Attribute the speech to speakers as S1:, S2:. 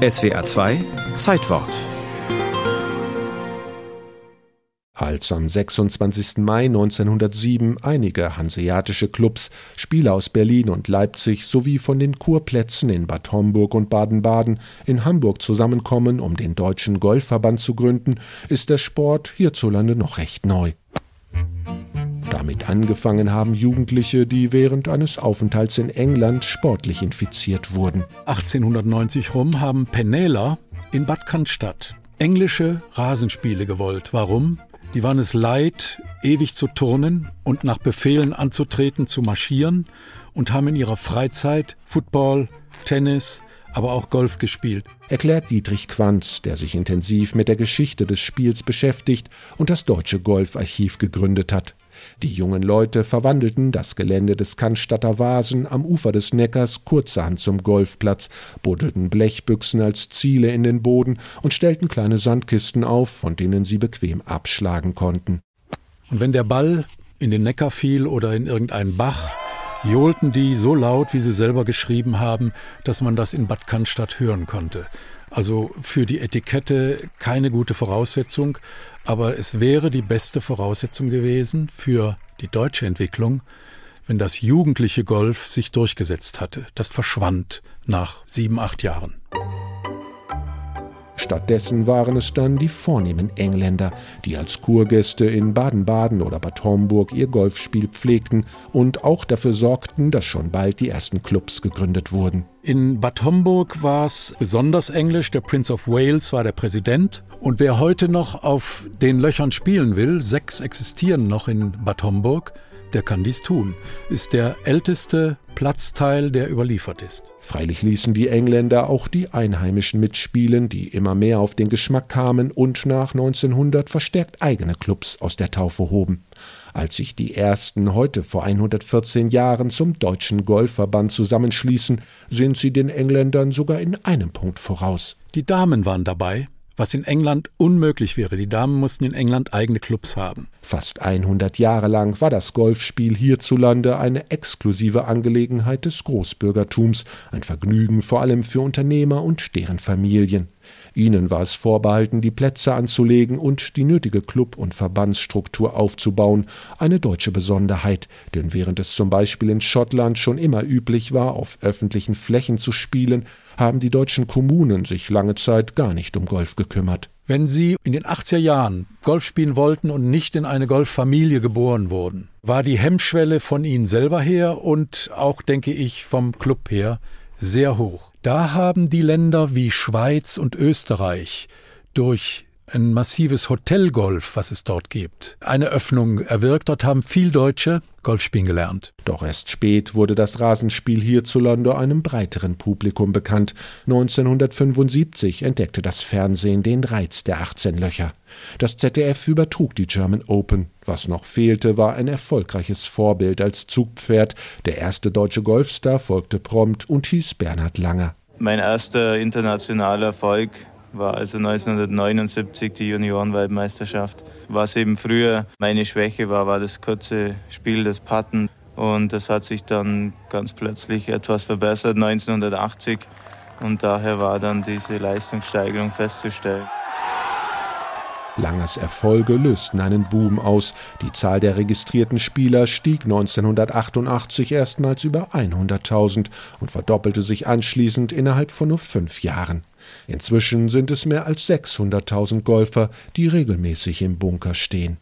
S1: SWR 2 Zeitwort
S2: Als am 26. Mai 1907 einige hanseatische Clubs, Spieler aus Berlin und Leipzig sowie von den Kurplätzen in Bad Homburg und Baden-Baden in Hamburg zusammenkommen, um den Deutschen Golfverband zu gründen, ist der Sport hierzulande noch recht neu. Damit angefangen haben Jugendliche, die während eines Aufenthalts in England sportlich infiziert wurden.
S3: 1890 rum haben Penela in Bad Cannstatt englische Rasenspiele gewollt. Warum? Die waren es leid, ewig zu turnen und nach Befehlen anzutreten, zu marschieren und haben in ihrer Freizeit Football, Tennis, aber auch Golf gespielt.
S2: Erklärt Dietrich Quanz, der sich intensiv mit der Geschichte des Spiels beschäftigt und das Deutsche Golfarchiv gegründet hat. Die jungen Leute verwandelten das Gelände des Cannstatter Vasen am Ufer des Neckars kurzerhand zum Golfplatz, buddelten Blechbüchsen als Ziele in den Boden und stellten kleine Sandkisten auf, von denen sie bequem abschlagen konnten.
S3: Und wenn der Ball in den Neckar fiel oder in irgendeinen Bach, johlten die so laut, wie sie selber geschrieben haben, dass man das in Bad Cannstatt hören konnte. Also für die Etikette keine gute Voraussetzung, aber es wäre die beste Voraussetzung gewesen für die deutsche Entwicklung, wenn das jugendliche Golf sich durchgesetzt hatte. Das verschwand nach sieben, acht Jahren.
S2: Stattdessen waren es dann die vornehmen Engländer, die als Kurgäste in Baden-Baden oder Bad Homburg ihr Golfspiel pflegten und auch dafür sorgten, dass schon bald die ersten Clubs gegründet wurden.
S3: In Bad Homburg war es besonders englisch. Der Prince of Wales war der Präsident. Und wer heute noch auf den Löchern spielen will, sechs existieren noch in Bad Homburg, der kann dies tun, ist der älteste Platzteil, der überliefert ist.
S2: Freilich ließen die Engländer auch die Einheimischen mitspielen, die immer mehr auf den Geschmack kamen und nach 1900 verstärkt eigene Clubs aus der Taufe hoben. Als sich die ersten heute vor 114 Jahren zum Deutschen Golfverband zusammenschließen, sind sie den Engländern sogar in einem Punkt voraus.
S3: Die Damen waren dabei, was in England unmöglich wäre. Die Damen mussten in England eigene Clubs haben.
S2: Fast 100 Jahre lang war das Golfspiel hierzulande eine exklusive Angelegenheit des Großbürgertums, ein Vergnügen vor allem für Unternehmer und deren Familien. Ihnen war es vorbehalten, die Plätze anzulegen und die nötige Club- und Verbandsstruktur aufzubauen, eine deutsche Besonderheit, denn während es zum Beispiel in Schottland schon immer üblich war, auf öffentlichen Flächen zu spielen, haben die deutschen Kommunen sich lange Zeit gar nicht um Golf gekümmert.
S3: Wenn Sie in den 80er Jahren Golf spielen wollten und nicht in eine Golffamilie geboren wurden, war die Hemmschwelle von Ihnen selber her und auch, denke ich, vom Club her sehr hoch. Da haben die Länder wie Schweiz und Österreich durch ein massives Hotelgolf, was es dort gibt, eine Öffnung erwirkt. Dort haben viel Deutsche Golf spielen gelernt.
S2: Doch erst spät wurde das Rasenspiel hierzulande einem breiteren Publikum bekannt. 1975 entdeckte das Fernsehen den Reiz der 18 Löcher. Das ZDF übertrug die German Open. Was noch fehlte, war ein erfolgreiches Vorbild als Zugpferd. Der erste deutsche Golfstar folgte prompt und hieß Bernhard Langer.
S4: Mein erster internationaler Erfolg war also 1979 die Juniorenweltmeisterschaft. Was eben früher meine Schwäche war, war das kurze Spiel, das Patten. Und das hat sich dann ganz plötzlich etwas verbessert 1980. Und daher war dann diese Leistungssteigerung festzustellen.
S2: Langers Erfolge lösten einen Boom aus. Die Zahl der registrierten Spieler stieg 1988 erstmals über 100.000 und verdoppelte sich anschließend innerhalb von nur fünf Jahren. Inzwischen sind es mehr als 600.000 Golfer, die regelmäßig im Bunker stehen.